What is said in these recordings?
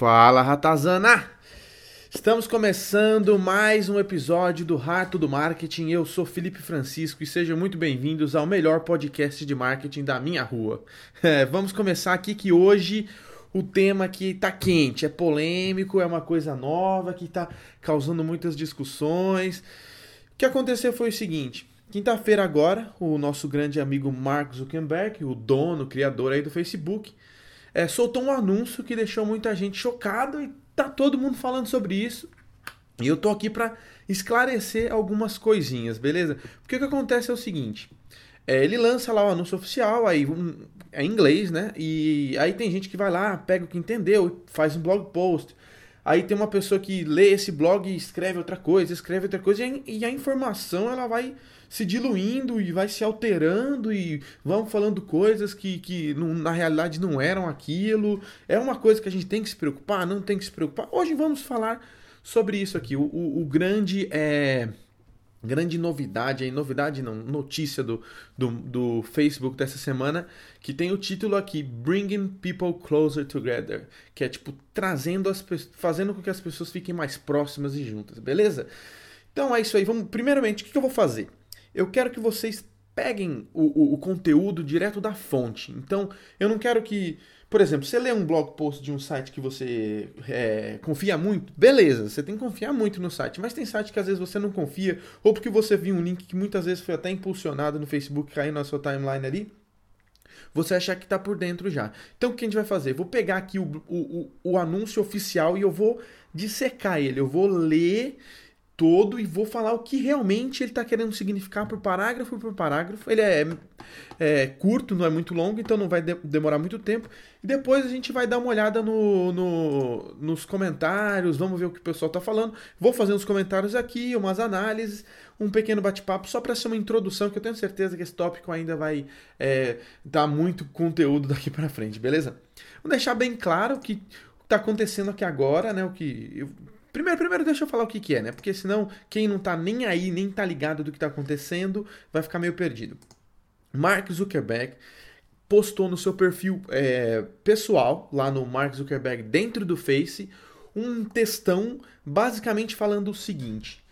Fala, Ratazana! Estamos começando mais um episódio do Rato do Marketing. Eu sou Felipe Francisco e sejam muito bem-vindos ao melhor podcast de marketing da minha rua. É, vamos começar aqui que hoje o tema que tá quente, é polêmico, é uma coisa nova que está causando muitas discussões. O que aconteceu foi o seguinte: quinta-feira agora, o nosso grande amigo Mark Zuckerberg, o dono, criador aí do Facebook, é, soltou um anúncio que deixou muita gente chocada e tá todo mundo falando sobre isso. E eu tô aqui para esclarecer algumas coisinhas, beleza? Porque o que acontece é o seguinte: é, ele lança lá o anúncio oficial, aí um, é em inglês, né? E aí tem gente que vai lá, pega o que entendeu, faz um blog post. Aí tem uma pessoa que lê esse blog e escreve outra coisa, escreve outra coisa, e a, informação ela vai se diluindo e vai se alterando e vão falando coisas que, que na realidade não eram aquilo. É uma coisa que a gente tem que se preocupar, não tem que se preocupar. Hoje vamos falar sobre isso aqui. O, o, o grande é grande novidade, aí novidade não, notícia do, do, do, Facebook dessa semana, que tem o título aqui, Bringing People Closer Together, que é tipo, trazendo as fazendo com que as pessoas fiquem mais próximas e juntas, beleza? Então é isso aí, vamos, primeiramente, o que, eu vou fazer? eu quero que vocês peguem o, o, o, conteúdo direto da fonte. Então, eu não quero que, por exemplo, você lê um blog post de um site que você é, confia muito, beleza, você tem que confiar muito no site, mas tem site que às vezes você não confia, ou porque você viu um link que muitas vezes foi até impulsionado no Facebook, caindo na sua timeline ali, você achar que está por dentro já. Então o que a gente vai fazer? Vou pegar aqui o, o, o anúncio oficial e eu vou dissecar ele, eu vou ler todo e vou falar o que realmente ele está querendo significar por parágrafo por parágrafo. Ele é, é, curto, não é muito longo, então não vai de demorar muito tempo. E depois a gente vai dar uma olhada no, no, nos comentários, vamos ver o que o pessoal está falando. Vou fazer uns comentários aqui, umas análises, um pequeno bate-papo, só para ser uma introdução, que eu tenho certeza que esse tópico ainda vai é, dar muito conteúdo daqui para frente, beleza? Vou deixar bem claro que está acontecendo aqui agora, né? O que eu Primeiro, primeiro deixa eu falar o que, que é, né? Porque senão quem não tá nem aí, nem tá ligado do que tá acontecendo, vai ficar meio perdido. Mark Zuckerberg postou no seu perfil é, pessoal, lá no Mark Zuckerberg, dentro do Face, um textão basicamente falando o seguinte: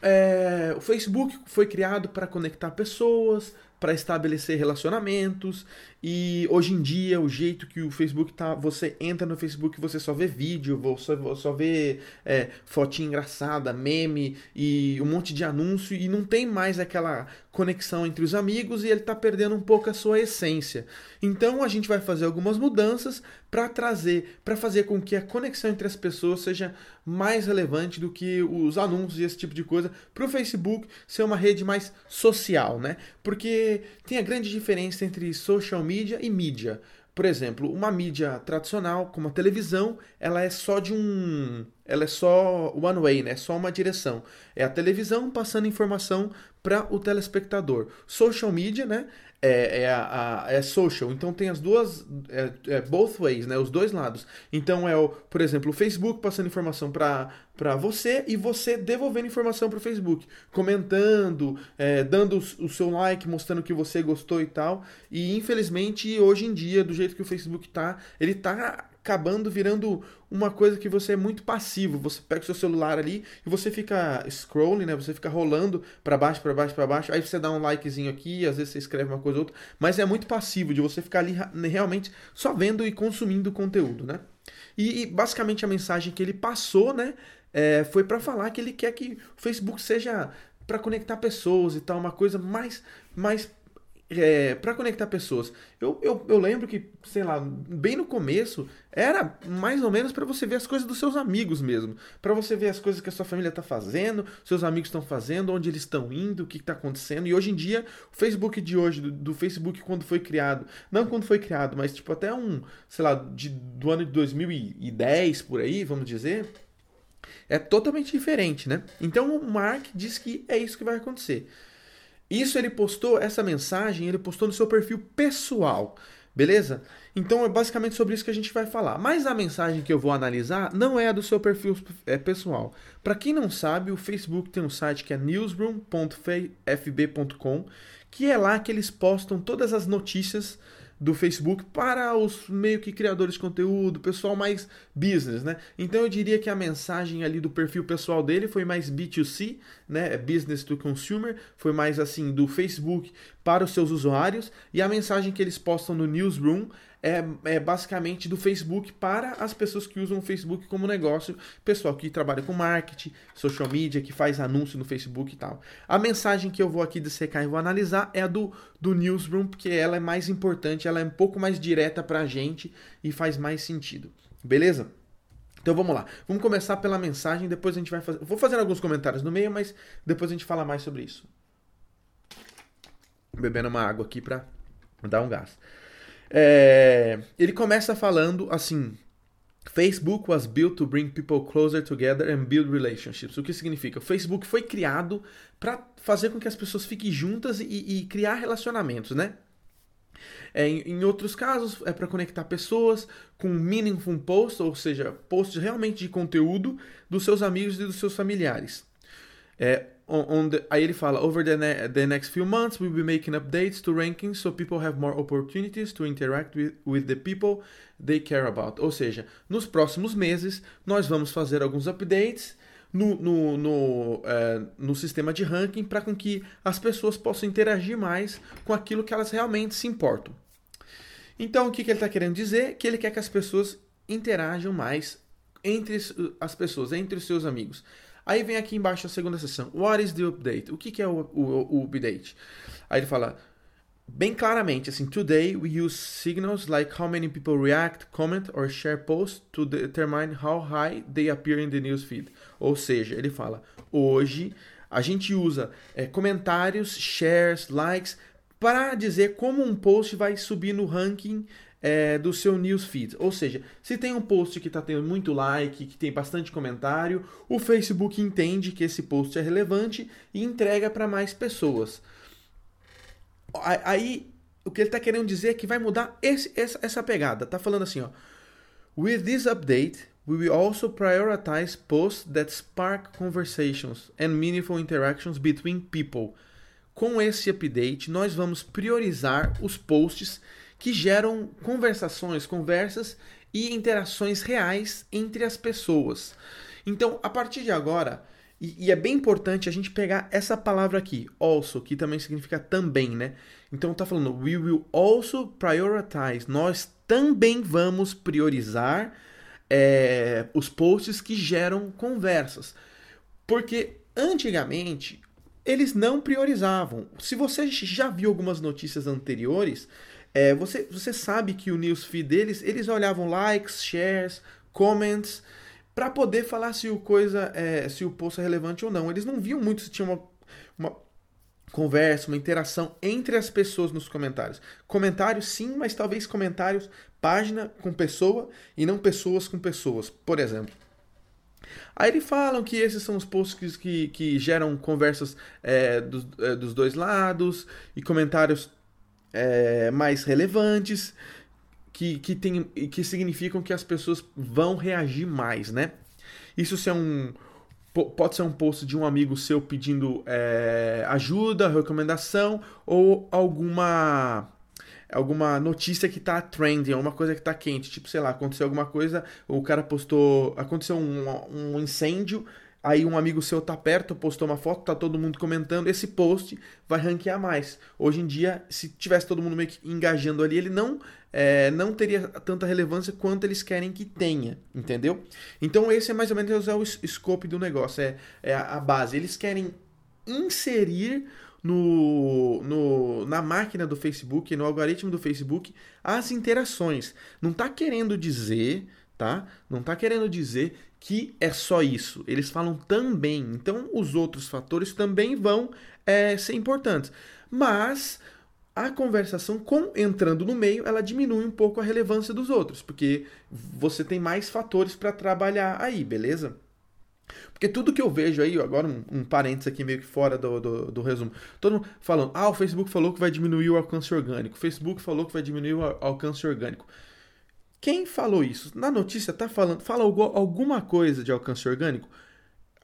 é, o Facebook foi criado para conectar pessoas, para estabelecer relacionamentos e hoje em dia o jeito que o Facebook tá, você entra no Facebook você só vê vídeo, você só vê é, fotinha engraçada, meme e um monte de anúncio e não tem mais aquela conexão entre os amigos e ele está perdendo um pouco a sua essência. Então a gente vai fazer algumas mudanças para trazer, para fazer com que a conexão entre as pessoas seja mais relevante do que os anúncios e esse tipo de coisa, para o Facebook ser uma rede mais social, né? Porque tem a grande diferença entre social media e mídia. Por exemplo, uma mídia tradicional, como a televisão, ela é só de um. Ela é só one way, né? É só uma direção. É a televisão passando informação para o telespectador. Social media, né? É, é, a, é social, então tem as duas, é, é, both ways, né? Os dois lados. Então é o, por exemplo, o Facebook passando informação para você e você devolvendo informação para o Facebook, comentando, é, dando o seu like, mostrando que você gostou e tal. E infelizmente hoje em dia, do jeito que o Facebook tá, ele tá acabando virando uma coisa que você é muito passivo. Você pega o seu celular ali e você fica scrolling, né? Você fica rolando para baixo, para baixo, para baixo. Aí você dá um likezinho aqui, às vezes você escreve uma coisa ou outra, mas é muito passivo de você ficar ali realmente só vendo e consumindo conteúdo, né? E, e basicamente a mensagem que ele passou, né, é, foi para falar que ele quer que o Facebook seja para conectar pessoas e tal, uma coisa mais mais é, para conectar pessoas. Eu, eu, eu, lembro que, sei lá, bem no começo, era mais ou menos para você ver as coisas dos seus amigos mesmo. para você ver as coisas que a sua família está fazendo, seus amigos estão fazendo, onde eles estão indo, o que está acontecendo. E hoje em dia, o Facebook de hoje, do, do, Facebook quando foi criado, não quando foi criado, mas tipo até um, sei lá, de, do ano de 2010 por aí, vamos dizer. É totalmente diferente, né? Então o Mark diz que é isso que vai acontecer. Isso ele postou, essa mensagem, ele postou no seu perfil pessoal, beleza? Então é basicamente sobre isso que a gente vai falar. Mas a mensagem que eu vou analisar não é a do seu perfil é, pessoal. Para quem não sabe, o Facebook tem um site que é newsroom.fb.com, que é lá que eles postam todas as notícias do Facebook para os meio que criadores de conteúdo, pessoal mais business, né? Então eu diria que a mensagem ali do perfil pessoal dele foi mais B2C, né? É business to consumer, foi mais assim do Facebook para os seus usuários e a mensagem que eles postam no newsroom é, é, basicamente do Facebook para as pessoas que usam o Facebook como negócio, pessoal que trabalha com marketing, social media, que faz anúncio no Facebook e tal. A mensagem que eu vou aqui dissecar e vou analisar é a do, do Newsroom, porque ela é mais importante, ela é um pouco mais direta para a gente e faz mais sentido. Beleza? Então vamos lá. Vamos começar pela mensagem, depois a gente vai fazer. Vou fazer alguns comentários no meio, mas depois a gente fala mais sobre isso. Bebendo uma água aqui para dar um gás. É, ele começa falando assim: Facebook was built to bring people closer together and build relationships. O que significa? O Facebook foi criado para fazer com que as pessoas fiquem juntas e, e criar relacionamentos, né? É, em, em, outros casos, é para conectar pessoas com meaningful posts, ou seja, posts realmente de conteúdo dos seus amigos e dos seus familiares. É, on, the, aí ele fala: Over the, ne the next few months, we'll be making updates to rankings so people have more opportunities to interact with, with the people they care about. Ou seja, nos próximos meses, nós vamos fazer alguns updates no, no, no, é, no sistema de ranking para com que as pessoas possam interagir mais com aquilo que elas realmente se importam. Então, o que, que ele está querendo dizer? Que ele quer que as pessoas interajam mais entre as pessoas, entre os seus amigos. Aí vem aqui embaixo a segunda seção. What is the update? O que, que é o, o, o update? Aí ele fala bem claramente assim: Today we use signals like how many people react, comment or share posts to determine how high they appear in the newsfeed. Ou seja, ele fala: hoje a gente usa é, comentários, shares, likes para dizer como um post vai subir no ranking é, do seu newsfeed. Ou seja, se tem um post que está tendo muito like, que tem bastante comentário, o Facebook entende que esse post é relevante e entrega para mais pessoas. Aí, o que ele está querendo dizer é que vai mudar esse, essa, essa pegada. Tá falando assim, ó. With this update, we will also prioritize posts that spark conversations and meaningful interactions between people. Com esse update, nós vamos priorizar os posts que geram conversações, conversas e interações reais entre as pessoas. Então, a partir de agora, e, e, é bem importante a gente pegar essa palavra aqui, also, que também significa também, né? Então tá falando, we will also prioritize. Nós também vamos priorizar é, os posts que geram conversas. Porque antigamente eles não priorizavam. Se você já viu algumas notícias anteriores, é, você, você sabe que o newsfeed deles, eles olhavam likes, shares, comments, para poder falar se o coisa é, se o post é relevante ou não. Eles não viam muito se tinha uma, uma conversa, uma interação entre as pessoas nos comentários. Comentários sim, mas talvez comentários página com pessoa e não pessoas com pessoas, por exemplo. Aí eles falam que esses são os posts que, que geram conversas é, dos, é, dos dois lados e comentários é, mais relevantes que, que, tem, que significam que as pessoas vão reagir mais, né? Isso se é um, pode ser um post de um amigo seu pedindo é, ajuda, recomendação ou alguma alguma notícia que tá trending, alguma coisa que tá quente, tipo, sei lá, aconteceu alguma coisa, o cara postou, aconteceu um, um incêndio, Aí um amigo seu tá perto, postou uma foto, tá todo mundo comentando, esse post vai ranquear mais. Hoje em dia, se tivesse todo mundo meio que engajando ali, ele não é, não teria tanta relevância quanto eles querem que tenha, entendeu? Então esse é mais ou menos é o scope do negócio, é, é a base. Eles querem inserir no, no, na máquina do Facebook, no algoritmo do Facebook, as interações. Não tá querendo dizer, tá? Não tá querendo dizer que é só isso. Eles falam também. Então, os outros fatores também vão é, ser importantes. Mas a conversação com entrando no meio, ela diminui um pouco a relevância dos outros, porque você tem mais fatores para trabalhar aí, beleza? Porque tudo que eu vejo aí, agora um, um parênteses aqui meio que fora do, do, do, resumo, todo mundo falando, ah, o Facebook falou que vai diminuir o alcance orgânico, o Facebook falou que vai diminuir o alcance orgânico. Quem falou isso? Na notícia tá falando, fala alguma coisa de alcance orgânico?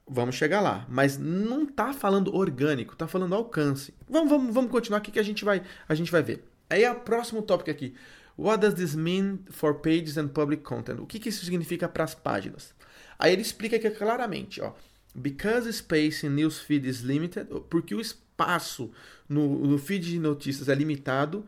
Vamos chegar lá, mas não tá falando orgânico, tá falando alcance. Vamos, vamos, vamos continuar aqui que a gente vai, a gente vai ver. Aí é o próximo tópico aqui. What does this mean for pages and public content? O que, que isso significa para as páginas? Aí ele explica aqui claramente, ó. Because space in newsfeed is limited, porque o espaço no, no feed de notícias é limitado,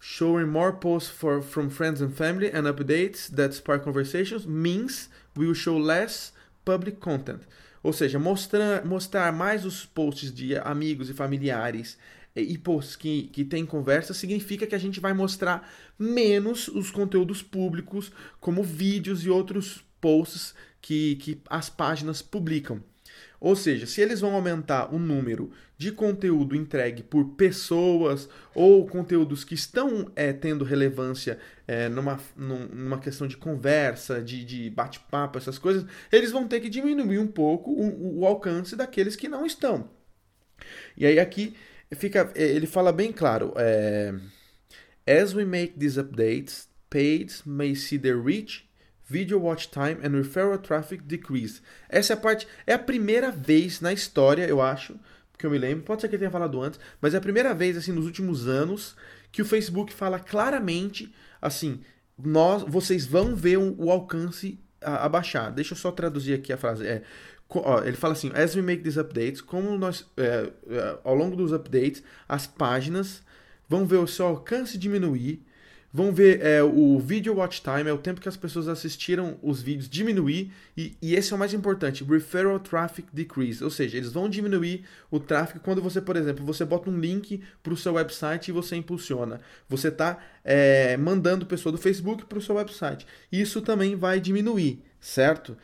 showing more posts for, from friends and family and updates that spark conversations means we will show less public content. Ou seja, mostrar, mostrar mais os posts de amigos e familiares e posts que, que tem conversa significa que a gente vai mostrar menos os conteúdos públicos, como vídeos e outros posts que, que as páginas publicam. Ou seja, se eles vão aumentar o número de conteúdo entregue por pessoas ou conteúdos que estão é, tendo relevância é, numa, numa questão de conversa, de, de bate-papo, essas coisas, eles vão ter que diminuir um pouco o, o alcance daqueles que não estão. E aí aqui fica, ele fala bem claro. É, As we make these updates, pages may see their reach Video watch time and referral traffic decrease. Essa é a parte, é a primeira vez na história, eu acho, que eu me lembro, pode ser que ele tenha falado antes, mas é a primeira vez assim nos últimos anos que o Facebook fala claramente assim, nós, vocês vão ver o, alcance abaixar. Deixa eu só traduzir aqui a frase. É, ele fala assim: as we make these updates, como nós é, é, ao longo dos updates, as páginas vão ver o seu alcance diminuir Vão ver é, o video watch time, é o tempo que as pessoas assistiram os vídeos diminuir, e, e, esse é o mais importante, referral traffic decrease, ou seja, eles vão diminuir o tráfego quando você, por exemplo, você bota um link para o seu website e você impulsiona. Você está é, mandando pessoa do Facebook para o seu website. Isso também vai diminuir, certo?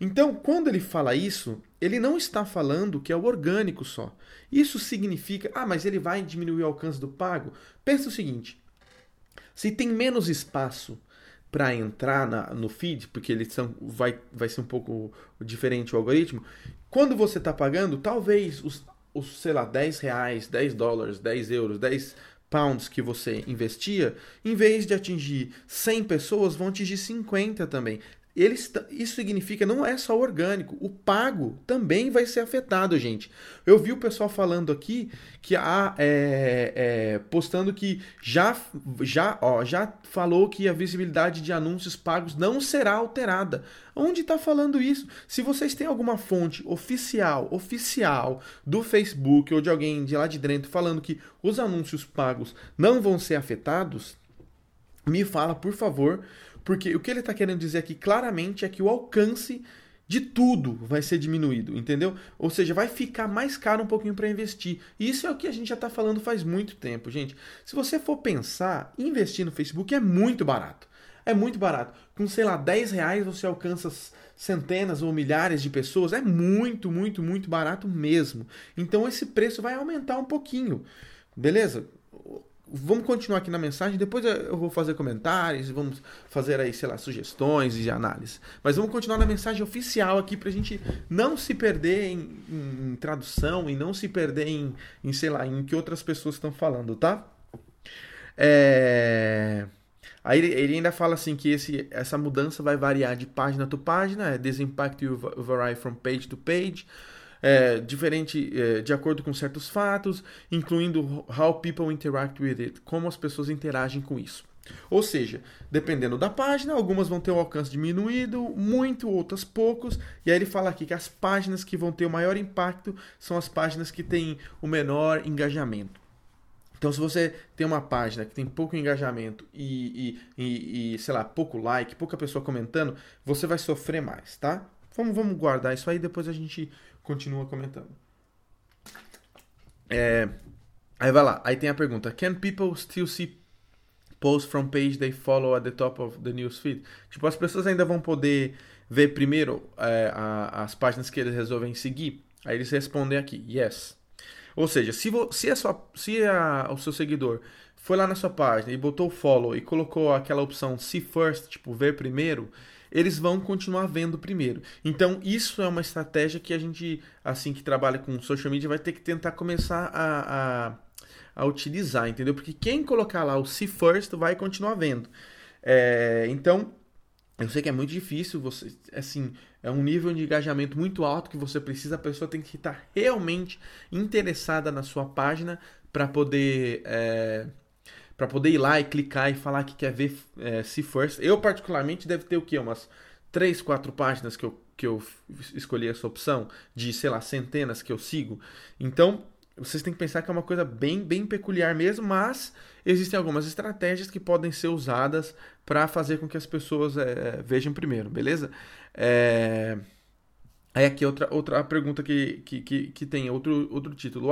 Então, quando ele fala isso, ele não está falando que é o orgânico só. Isso significa, ah, mas ele vai diminuir o alcance do pago? Pensa o seguinte, se tem menos espaço para entrar na, no feed, porque eles são, vai, vai ser um pouco diferente o algoritmo, quando você está pagando, talvez os, os, sei lá, 10 reais, 10 dólares, 10 euros, 10 pounds que você investia, em vez de atingir 100 pessoas, vão atingir 50 também. Eles, isso significa não é só orgânico, o pago também vai ser afetado, gente. Eu vi o pessoal falando aqui que há é, é, postando que já já ó, já falou que a visibilidade de anúncios pagos não será alterada. Onde está falando isso? Se vocês têm alguma fonte oficial, oficial do Facebook ou de alguém de lá de dentro falando que os anúncios pagos não vão ser afetados, me fala, por favor, porque o que ele está querendo dizer aqui claramente é que o alcance de tudo vai ser diminuído, entendeu? Ou seja, vai ficar mais caro um pouquinho para investir. E isso é o que a gente já está falando faz muito tempo, gente. Se você for pensar, investir no Facebook é muito barato. É muito barato. Com, sei lá, 10 reais você alcança centenas ou milhares de pessoas. É muito, muito, muito barato mesmo. Então esse preço vai aumentar um pouquinho. Beleza? Vamos continuar aqui na mensagem, depois eu vou fazer comentários, vamos fazer aí, sei lá, sugestões e análise. Mas vamos continuar na mensagem oficial aqui pra gente não se perder em, em tradução e não se perder em, em, sei lá, em que outras pessoas estão falando, tá? É... Aí ele ainda fala assim que esse, essa mudança vai variar de página to página, é, this impact will vary from page to page, é, diferente é, de acordo com certos fatos, incluindo how people interact with it, como as pessoas interagem com isso. Ou seja, dependendo da página, algumas vão ter o alcance diminuído, muito, outras poucos. E aí ele fala aqui que as páginas que vão ter o maior impacto são as páginas que têm o menor engajamento. Então, se você tem uma página que tem pouco engajamento e, e, e, e, sei lá, pouco like, pouca pessoa comentando, você vai sofrer mais, tá? Vamos, vamos guardar isso aí, depois a gente continua comentando. É, aí vai lá, aí tem a pergunta: Can people still see posts from page they follow at the top of the news feed? Tipo, as pessoas ainda vão poder ver primeiro é, a, as páginas que eles resolvem seguir? Aí eles respondem aqui: Yes. Ou seja, se, vo, se, a sua, se a, o seu seguidor foi lá na sua página e botou follow e colocou aquela opção see first, tipo ver primeiro, eles vão continuar vendo primeiro. Então, isso é uma estratégia que a gente, assim que trabalha com social media, vai ter que tentar começar a, a, a utilizar, entendeu? Porque quem colocar lá o see first vai continuar vendo. É, então, eu sei que é muito difícil, você, assim, é um nível de engajamento muito alto que você precisa, a pessoa tem que estar realmente interessada na sua página para poder. É, para poder ir lá e clicar e falar que quer ver é, See First. Eu, particularmente, deve ter o quê? Umas 3, 4 páginas que eu, que eu escolhi essa opção, de, sei lá, centenas que eu sigo. Então, vocês têm que pensar que é uma coisa bem, bem peculiar mesmo, mas existem algumas estratégias que podem ser usadas para fazer com que as pessoas é, vejam primeiro, beleza? É... Aí aqui outra, outra pergunta que, que, que, que tem outro, outro título.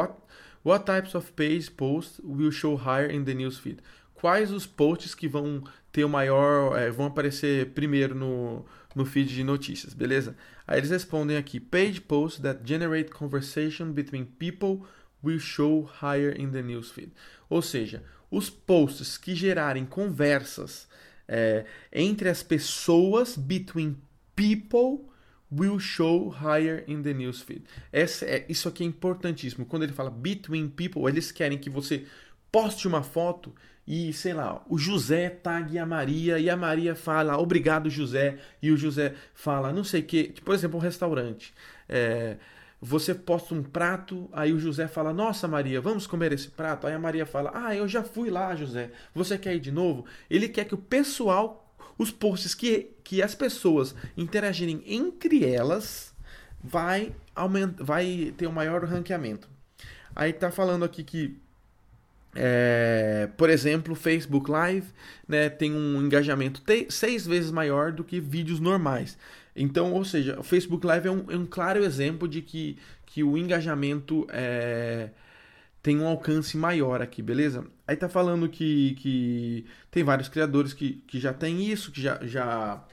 What, types of page posts will show higher in the newsfeed? Quais os posts que vão ter o maior, é, vão aparecer primeiro no, no feed de notícias, beleza? Aí eles respondem aqui: Page posts that generate conversation between people will show higher in the newsfeed. Ou seja, os posts que gerarem conversas é, entre as pessoas, between people, will show higher in the newsfeed. Essa é, isso aqui é importantíssimo. Quando ele fala between people, eles querem que você poste uma foto e, sei lá, o José tague a Maria e a Maria fala obrigado, José, e o José fala não sei o que. Por exemplo, um restaurante. É, você posta um prato, aí o José fala: Nossa, Maria, vamos comer esse prato? Aí a Maria fala: Ah, eu já fui lá, José. Você quer ir de novo? Ele quer que o pessoal, os posts que, que as pessoas interagirem entre elas, vai, aumentar, vai ter um maior ranqueamento. Aí tá falando aqui que é, por exemplo, Facebook Live né, tem um engajamento seis vezes maior do que vídeos normais. Então, ou seja, o Facebook Live é um, é um claro exemplo de que, que o engajamento é, tem um alcance maior aqui, beleza? Aí tá falando que, que tem vários criadores que, que já tem isso, que já, já,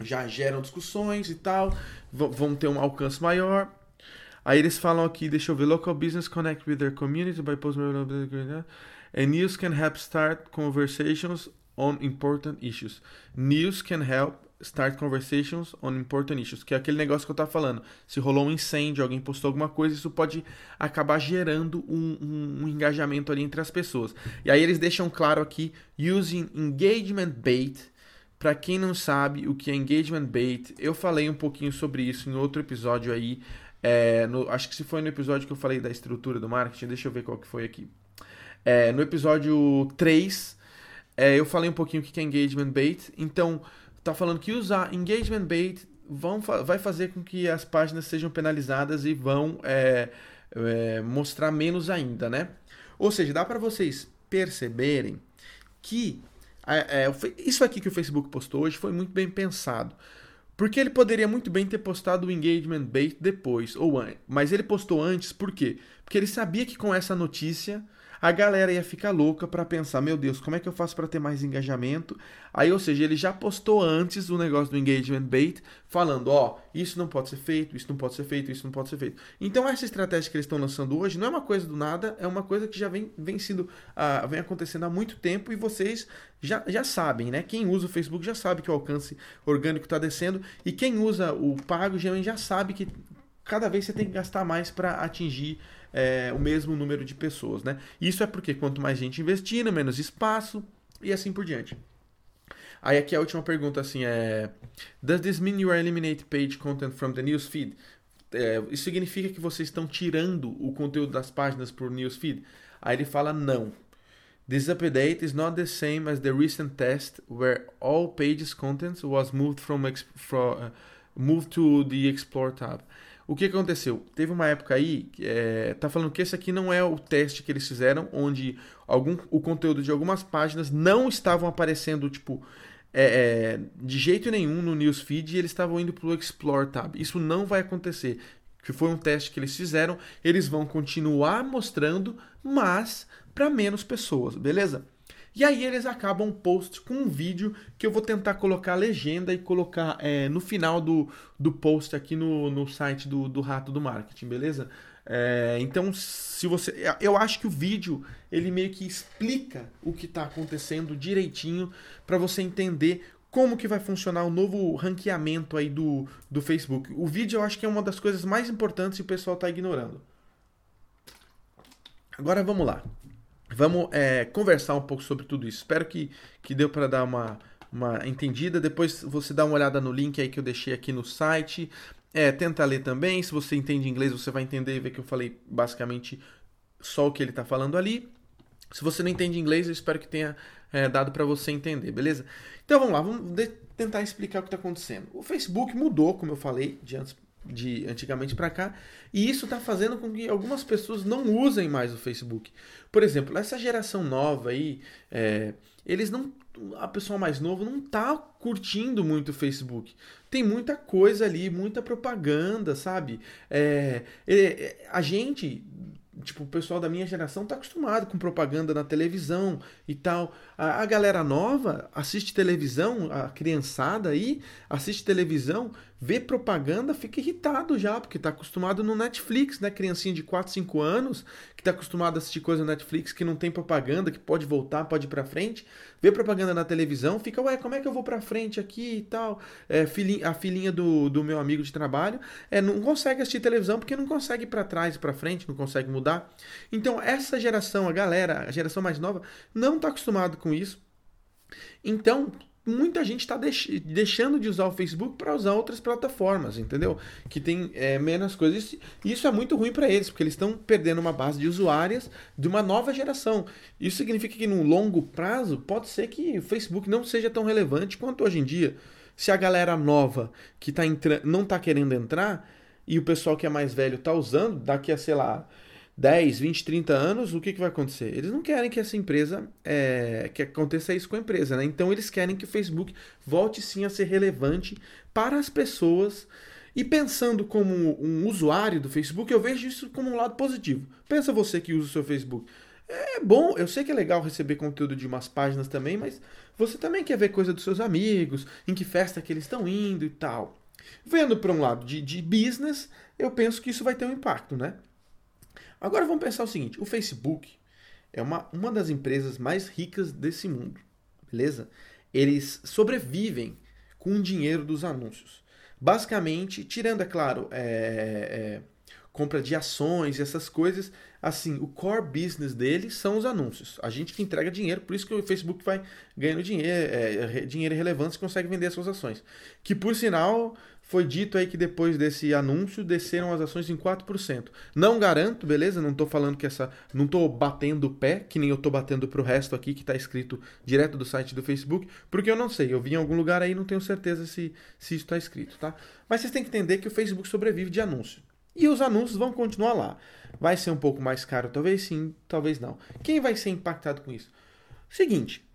já geram discussões e tal, vão ter um alcance maior. Aí eles falam aqui, deixa eu ver, local business connect with their community by posting and news can help start conversations on important issues. News can help start conversations on important issues, que é aquele negócio que eu tava falando. Se rolou um incêndio, alguém postou alguma coisa, isso pode acabar gerando um, um, um engajamento ali entre as pessoas. E aí eles deixam claro aqui, using engagement bait. Para quem não sabe o que é engagement bait, eu falei um pouquinho sobre isso em outro episódio aí. É, no, acho que se foi no episódio que eu falei da estrutura do marketing, deixa eu ver qual que foi aqui. É, no episódio 3, é, eu falei um pouquinho o que é engagement bait. Então, tá falando que usar engagement bait vão, vai fazer com que as páginas sejam penalizadas e vão é, é, mostrar menos ainda, né? Ou seja, dá para vocês perceberem que é, isso aqui que o Facebook postou hoje foi muito bem pensado. Porque ele poderia muito bem ter postado o engagement bait depois, ou. Mas ele postou antes, por quê? Porque ele sabia que com essa notícia a galera ia ficar louca para pensar, meu Deus, como é que eu faço para ter mais engajamento? Aí, ou seja, ele já postou antes o negócio do engagement bait, falando, ó, oh, isso não pode ser feito, isso não pode ser feito, isso não pode ser feito. Então, essa estratégia que eles estão lançando hoje não é uma coisa do nada, é uma coisa que já vem, vem sendo, uh, vem acontecendo há muito tempo e vocês já, já sabem, né? Quem usa o Facebook já sabe que o alcance orgânico está descendo e quem usa o pago já sabe que cada vez você tem que gastar mais para atingir é, o mesmo número de pessoas, né? Isso é porque quanto mais gente investindo, menos espaço e assim por diante. Aí aqui a última pergunta assim é Does this mean you are eliminate page content from the newsfeed? É, isso significa que vocês estão tirando o conteúdo das páginas por newsfeed? Aí ele fala não. This update is not the same as the recent test where all pages content was moved from, from uh, moved to the explore tab. O que aconteceu? Teve uma época aí, é, tá falando que esse aqui não é o teste que eles fizeram, onde algum, o conteúdo de algumas páginas não estavam aparecendo, tipo, é, é, de jeito nenhum no newsfeed e eles estavam indo pro Explore tab. Isso não vai acontecer. Que foi um teste que eles fizeram, eles vão continuar mostrando, mas para menos pessoas, beleza? E aí eles acabam o post com um vídeo que eu vou tentar colocar a legenda e colocar é, no final do, do post aqui no, no site do, do Rato do Marketing, beleza? É, então, se você. Eu acho que o vídeo ele meio que explica o que está acontecendo direitinho para você entender como que vai funcionar o novo ranqueamento aí do, do Facebook. O vídeo eu acho que é uma das coisas mais importantes e o pessoal está ignorando. Agora vamos lá. Vamos é, conversar um pouco sobre tudo isso. Espero que, que deu para dar uma, uma entendida. Depois você dá uma olhada no link aí que eu deixei aqui no site. É, tenta ler também. Se você entende inglês, você vai entender e ver que eu falei basicamente só o que ele está falando ali. Se você não entende inglês, eu espero que tenha é, dado para você entender, beleza? Então vamos lá, vamos tentar explicar o que está acontecendo. O Facebook mudou, como eu falei, de, antes, de antigamente para cá, e isso está fazendo com que algumas pessoas não usem mais o Facebook. Por exemplo, essa geração nova aí, é, eles não. A pessoa mais nova não tá curtindo muito o Facebook. Tem muita coisa ali, muita propaganda, sabe? É, é, a gente tipo, o pessoal da minha geração tá acostumado com propaganda na televisão e tal. A, a, galera nova assiste televisão, a criançada aí assiste televisão, vê propaganda, fica irritado já, porque tá acostumado no Netflix, né? Criancinha de 4, 5 anos, que tá acostumado a assistir coisa no Netflix que não tem propaganda, que pode voltar, pode ir pra frente, vê propaganda na televisão, fica, ué, como é que eu vou pra frente aqui e tal? É, filhinha, a filhinha do, do meu amigo de trabalho é, não consegue assistir televisão porque não consegue ir pra trás pra frente, não consegue mudar. Então, essa geração, a galera, a geração mais nova, não tá acostumado com isso. Então, muita gente está deix deixando de usar o Facebook para usar outras plataformas, entendeu? Que tem é, menos coisas. Isso é muito ruim para eles, porque eles estão perdendo uma base de usuárias de uma nova geração. Isso significa que no longo prazo pode ser que o Facebook não seja tão relevante quanto hoje em dia. Se a galera nova que tá não está querendo entrar e o pessoal que é mais velho está usando, daqui a, sei lá, 10, 20, 30 anos, o que, que vai acontecer? Eles não querem que essa empresa, é, que aconteça isso com a empresa, né? Então eles querem que o Facebook volte sim a ser relevante para as pessoas. E pensando como um usuário do Facebook, eu vejo isso como um lado positivo. Pensa você que usa o seu Facebook. É bom, eu sei que é legal receber conteúdo de umas páginas também, mas você também quer ver coisa dos seus amigos, em que festa que eles estão indo e tal. Vendo para um lado de, de business, eu penso que isso vai ter um impacto, né? Agora vamos pensar o seguinte: o Facebook é uma, uma das empresas mais ricas desse mundo, beleza? Eles sobrevivem com o dinheiro dos anúncios. Basicamente, tirando, é claro, é, é, compra de ações e essas coisas, assim, o core business deles são os anúncios. A gente que entrega dinheiro, por isso que o Facebook vai ganhando dinheiro, é, dinheiro relevante e consegue vender as suas ações. Que por sinal foi dito aí que depois desse anúncio desceram as ações em 4%. Não garanto, beleza? Não estou falando que essa. Não estou batendo o pé, que nem eu estou batendo pro resto aqui que está escrito direto do site do Facebook, porque eu não sei. Eu vi em algum lugar aí não tenho certeza se, se isso está escrito, tá? Mas vocês têm que entender que o Facebook sobrevive de anúncio. E os anúncios vão continuar lá. Vai ser um pouco mais caro, talvez sim, talvez não. Quem vai ser impactado com isso? Seguinte,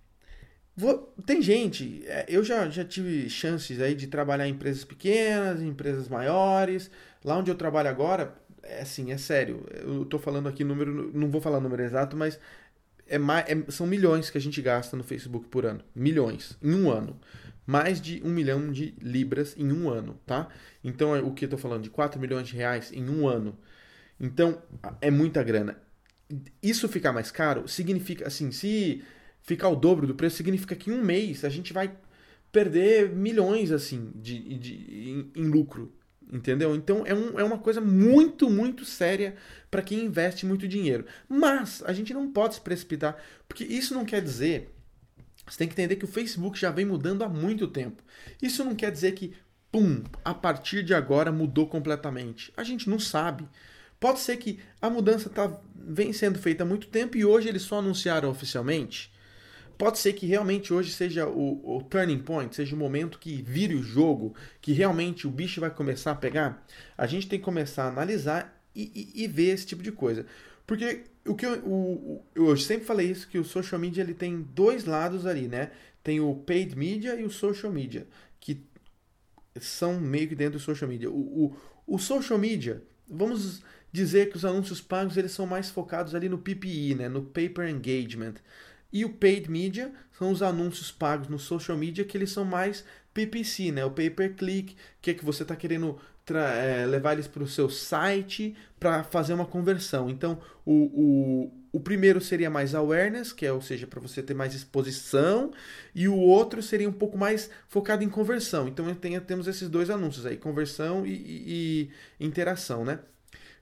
Vou, tem gente, é, eu já, já tive chances aí de trabalhar em empresas pequenas, em empresas maiores. Lá onde eu trabalho agora, é assim, é sério. Eu tô falando aqui número, não vou falar número exato, mas é mais, é, são milhões que a gente gasta no Facebook por ano. Milhões, em um ano. Mais de um milhão de libras em um ano, tá? Então, é o que eu tô falando? De 4 milhões de reais em um ano. Então, é muita grana. Isso ficar mais caro significa, assim, se ficar o dobro do preço, significa que em um mês a gente vai perder milhões assim de, de em, em lucro, entendeu? Então é, um, é uma coisa muito, muito séria para quem investe muito dinheiro. Mas a gente não pode se precipitar, porque isso não quer dizer. Você tem que entender que o Facebook já vem mudando há muito tempo. Isso não quer dizer que, pum, a partir de agora mudou completamente. A gente não sabe. Pode ser que a mudança tá, vem sendo feita há muito tempo e hoje eles só anunciaram oficialmente. Pode ser que realmente hoje seja o, o, turning point, seja o momento que vire o jogo, que realmente o bicho vai começar a pegar. A gente tem que começar a analisar e, e, e ver esse tipo de coisa. Porque o que eu, o, eu sempre falei isso, que o social media ele tem dois lados ali, né? Tem o paid media e o social media, que são meio que dentro do social media. O, o, o social media, vamos dizer que os anúncios pagos eles são mais focados ali no PPE, né? no Paper Engagement. E o paid media são os anúncios pagos no social media que eles são mais PPC, né? O pay per click, que é que você está querendo é, levar eles para o seu site para fazer uma conversão. Então, o, o, o primeiro seria mais awareness, que é, ou seja, para você ter mais exposição, e o outro seria um pouco mais focado em conversão. Então, tem, temos esses dois anúncios aí, conversão e, e, e interação, né?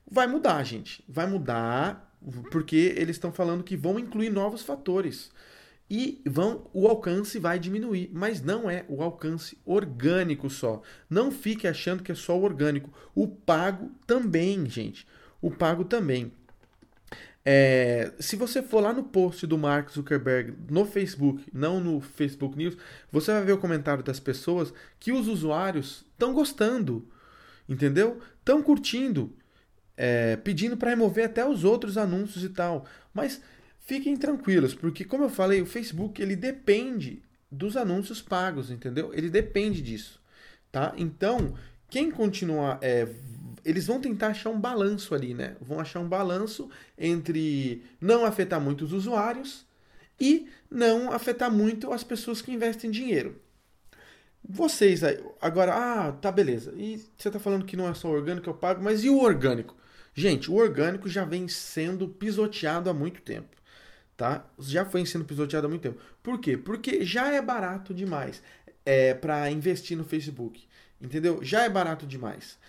Vai mudar, gente. Vai mudar porque eles estão falando que vão incluir novos fatores e vão o alcance vai diminuir, mas não é o alcance orgânico só. Não fique achando que é só o orgânico. O pago também, gente. O pago também. É, se você for lá no post do Mark Zuckerberg no Facebook, não no Facebook News, você vai ver o comentário das pessoas que os usuários estão gostando, entendeu? Estão curtindo, é, pedindo para remover até os outros anúncios e tal. Mas fiquem tranquilos, porque como eu falei, o Facebook ele depende dos anúncios pagos, entendeu? Ele depende disso, tá? Então, quem continuar é, eles vão tentar achar um balanço ali, né? Vão achar um balanço entre não afetar muito os usuários e não afetar muito as pessoas que investem dinheiro. Vocês aí, agora, ah, tá beleza. E você tá falando que não é só orgânico que eu pago, mas e o orgânico? Gente, o orgânico já vem sendo pisoteado há muito tempo, tá? Já vem sendo pisoteado há muito tempo. Por quê? Porque já é barato demais é, para investir no Facebook, entendeu? Já é barato demais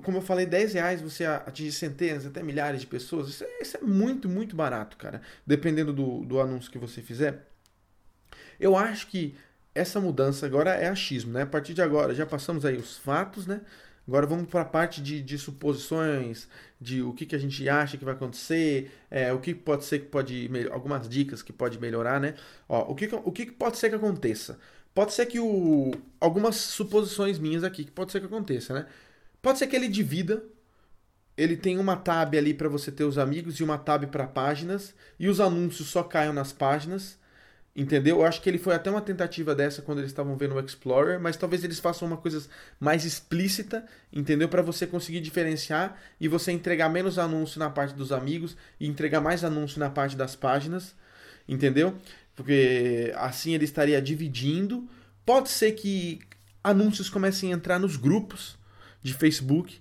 como eu falei, 10 reais você atingir centenas, até milhares de pessoas, isso é, isso é muito, muito barato, cara. Dependendo do, do anúncio que você fizer. Eu acho que essa mudança agora é achismo, né? A partir de agora, já passamos aí os fatos, né? Agora vamos para a parte de, de, suposições, de o que, que a gente acha que vai acontecer, é, o que pode ser que pode. algumas dicas que pode melhorar, né? Ó, o que, o que pode ser que aconteça? Pode ser que o. algumas suposições minhas aqui que pode ser que aconteça, né? Pode ser que ele divida. Ele tem uma tab ali para você ter os amigos e uma tab para páginas. E os anúncios só caiam nas páginas. Entendeu? Eu acho que ele foi até uma tentativa dessa quando eles estavam vendo o Explorer, mas talvez eles façam uma coisa mais explícita, entendeu? Para você conseguir diferenciar e você entregar menos anúncio na parte dos amigos e entregar mais anúncio na parte das páginas, entendeu? Porque assim ele estaria dividindo. Pode ser que anúncios comecem a entrar nos grupos, de Facebook,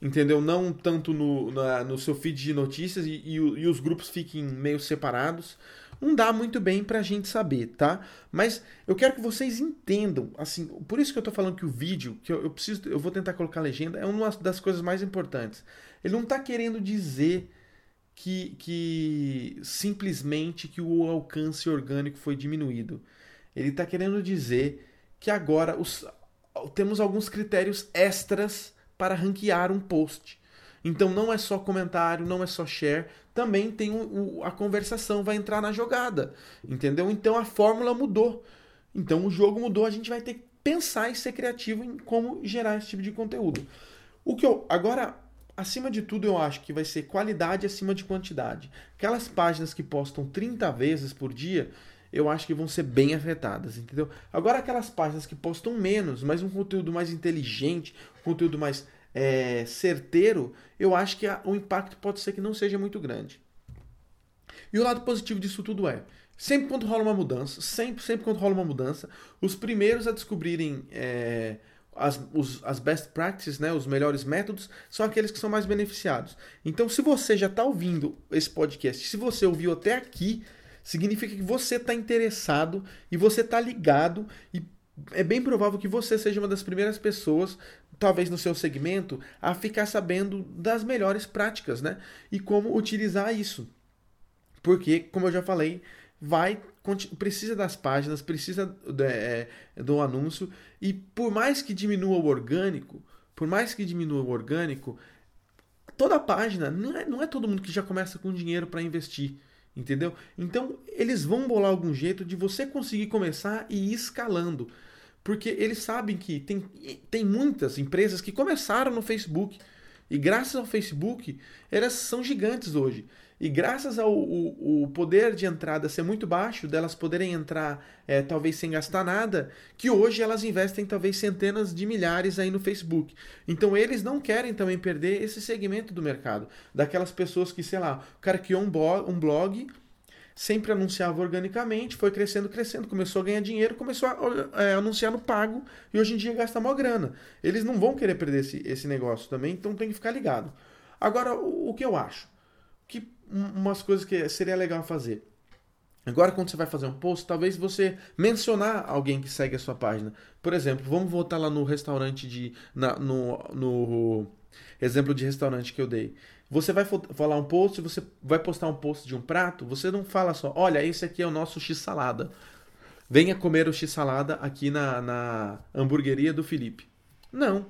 entendeu? Não tanto no, na, no seu feed de notícias e, e, e, os grupos fiquem meio separados. Não dá muito bem pra gente saber, tá? Mas eu quero que vocês entendam, assim, por isso que eu tô falando que o vídeo, que eu, eu preciso, eu vou tentar colocar a legenda, é uma das coisas mais importantes. Ele não tá querendo dizer que, que simplesmente que o alcance orgânico foi diminuído. Ele está querendo dizer que agora os, temos alguns critérios extras para ranquear um post. Então não é só comentário, não é só share, também tem o, a conversação vai entrar na jogada, entendeu? Então a fórmula mudou. Então o jogo mudou, a gente vai ter que pensar e ser criativo em como gerar esse tipo de conteúdo. O que eu agora acima de tudo eu acho que vai ser qualidade acima de quantidade. Aquelas páginas que postam 30 vezes por dia, eu acho que vão ser bem afetadas, entendeu? Agora aquelas páginas que postam menos, mas um conteúdo mais inteligente, conteúdo mais é, certeiro, eu acho que a, o impacto pode ser que não seja muito grande. E o lado positivo disso tudo é, sempre quando rola uma mudança, sempre, sempre quando rola uma mudança, os primeiros a descobrirem é, as, os, as best practices, né, os melhores métodos, são aqueles que são mais beneficiados. Então, se você já está ouvindo esse podcast, se você ouviu até aqui, significa que você está interessado e você está ligado e é bem provável que você seja uma das primeiras pessoas, talvez no seu segmento, a ficar sabendo das melhores práticas, né? E como utilizar isso. Porque, como eu já falei, vai precisa das páginas, precisa do, é, do anúncio e por mais que diminua o orgânico, por mais que diminua o orgânico, toda a página não é, não é todo mundo que já começa com dinheiro para investir. Entendeu? Então, eles vão bolar algum jeito de você conseguir começar e ir escalando. Porque eles sabem que tem, tem muitas empresas que começaram no Facebook. E graças ao Facebook, elas são gigantes hoje. E graças ao o, o poder de entrada ser muito baixo, delas poderem entrar é, talvez sem gastar nada, que hoje elas investem talvez centenas de milhares aí no Facebook. Então eles não querem também perder esse segmento do mercado. Daquelas pessoas que, sei lá, o cara criou um blog, um blog sempre anunciava organicamente, foi crescendo, crescendo, começou a ganhar dinheiro, começou a é, anunciar no pago e hoje em dia gasta maior grana. Eles não vão querer perder esse, esse negócio também, então tem que ficar ligado. Agora, o, o que eu acho? que umas coisas que seria legal fazer. Agora, quando você vai fazer um post, talvez você mencionar alguém que segue a sua página. Por exemplo, vamos voltar lá no restaurante de. Na, no, no exemplo de restaurante que eu dei. Você vai falar um post, você vai postar um post de um prato, você não fala só, olha, esse aqui é o nosso X-salada. Venha comer o X-salada aqui na, na hamburgueria do Felipe. Não.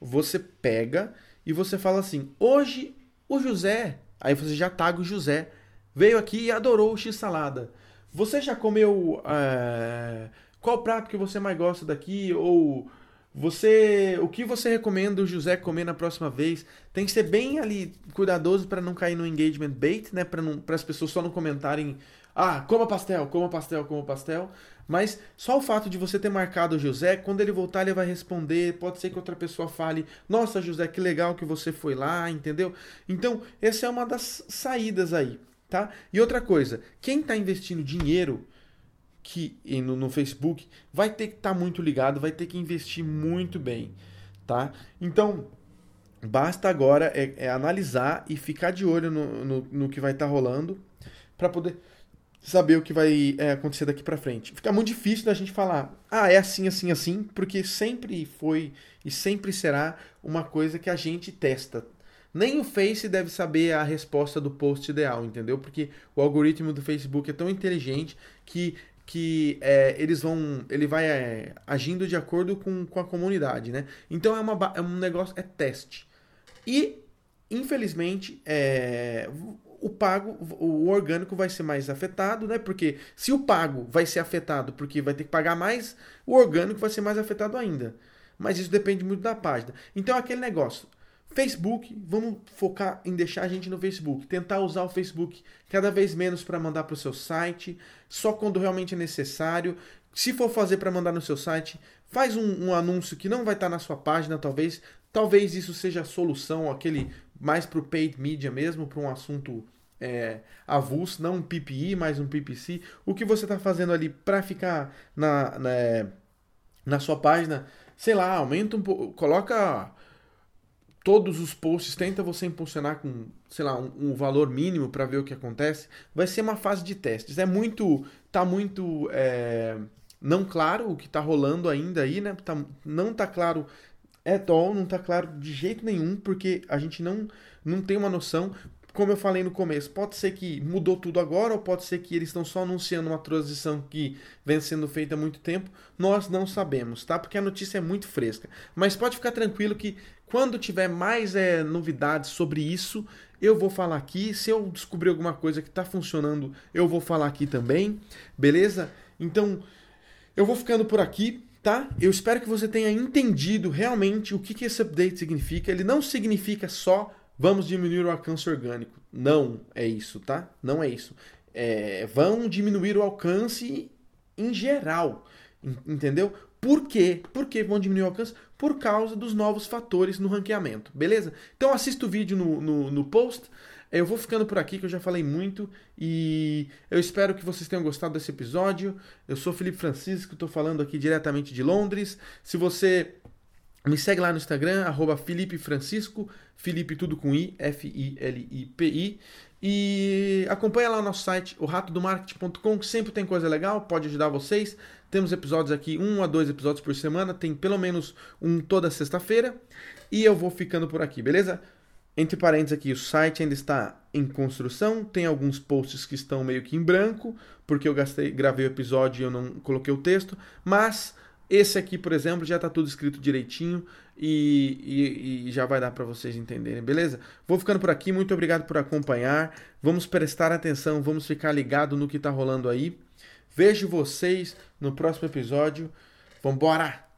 Você pega e você fala assim: hoje o José Aí você já taga o José veio aqui e adorou o x-salada. Você já comeu é, qual prato que você mais gosta daqui ou você, o que você recomenda o José comer na próxima vez? Tem que ser bem ali cuidadoso para não cair no engagement bait, né? Para as pessoas só não comentarem, ah, coma pastel, coma pastel, coma pastel. Mas só o fato de você ter marcado o José, quando ele voltar ele vai responder. Pode ser que outra pessoa fale, nossa José, que legal que você foi lá, entendeu? Então essa é uma das saídas aí, tá? E outra coisa, quem está investindo dinheiro que no, no Facebook vai ter que estar tá muito ligado, vai ter que investir muito bem, tá? Então, basta agora é, é analisar e ficar de olho no, no, no que vai estar tá rolando para poder saber o que vai é, acontecer daqui para frente. Fica muito difícil da gente falar, ah, é assim, assim, assim, porque sempre foi e sempre será uma coisa que a gente testa. Nem o Face deve saber a resposta do post ideal, entendeu? Porque o algoritmo do Facebook é tão inteligente que que é, eles vão. Ele vai é, agindo de acordo com, com a comunidade, né? Então é, uma, é um negócio, é teste. E, infelizmente, é, o pago, o orgânico vai ser mais afetado, né? Porque se o pago vai ser afetado porque vai ter que pagar mais, o orgânico vai ser mais afetado ainda. Mas isso depende muito da página. Então aquele negócio. Facebook, vamos focar em deixar a gente no Facebook, tentar usar o Facebook cada vez menos para mandar para o seu site, só quando realmente é necessário. Se for fazer para mandar no seu site, faz um, um, anúncio que não vai estar tá na sua página, talvez. Talvez isso seja a solução, aquele mais para o paid media mesmo, para um assunto é, avulso, não um PPI, mas um PPC. O que você está fazendo ali para ficar na, na, na sua página, sei lá, aumenta um pouco, coloca todos os posts, tenta você impulsionar com, sei lá, um, um valor mínimo para ver o que acontece. Vai ser uma fase de testes. É muito, tá muito é, não claro o que tá rolando ainda aí, né? Tá, não tá claro at all, não tá claro de jeito nenhum, porque a gente não, não tem uma noção como eu falei no começo, pode ser que mudou tudo agora, ou pode ser que eles estão só anunciando uma transição que vem sendo feita há muito tempo. Nós não sabemos, tá? Porque a notícia é muito fresca. Mas pode ficar tranquilo que quando tiver mais é, novidades sobre isso, eu vou falar aqui. Se eu descobrir alguma coisa que está funcionando, eu vou falar aqui também, beleza? Então, eu vou ficando por aqui tá? Eu espero que você tenha entendido realmente o que, que esse update significa. Ele não significa só vamos diminuir o alcance orgânico. Não é isso, tá? Não é isso. É, vão diminuir o alcance em geral, entendeu? Por quê? Por que vão diminuir o alcance? Por causa dos novos fatores no ranqueamento, beleza? Então assista o vídeo no, no, no post. Eu vou ficando por aqui, que eu já falei muito, e eu espero que vocês tenham gostado desse episódio. Eu sou Felipe Francisco, estou falando aqui diretamente de Londres. Se você me segue lá no Instagram, arroba Felipe Francisco, Felipe tudo com I, F-I-L-I-P-I. E acompanha lá o nosso site, o ratodomarketing.com, que sempre tem coisa legal, pode ajudar vocês. Temos episódios aqui, um a dois episódios por semana, tem pelo menos um toda sexta-feira. E eu vou ficando por aqui, beleza? Entre parênteses aqui, o site ainda está em construção, tem alguns posts que estão meio que em branco, porque eu gastei, gravei o episódio e eu não coloquei o texto, mas esse aqui, por exemplo, já está tudo escrito direitinho e, e, e já vai dar para vocês entenderem, beleza? Vou ficando por aqui, muito obrigado por acompanhar. Vamos prestar atenção, vamos ficar ligado no que está rolando aí. Vejo vocês no próximo episódio. Vambora!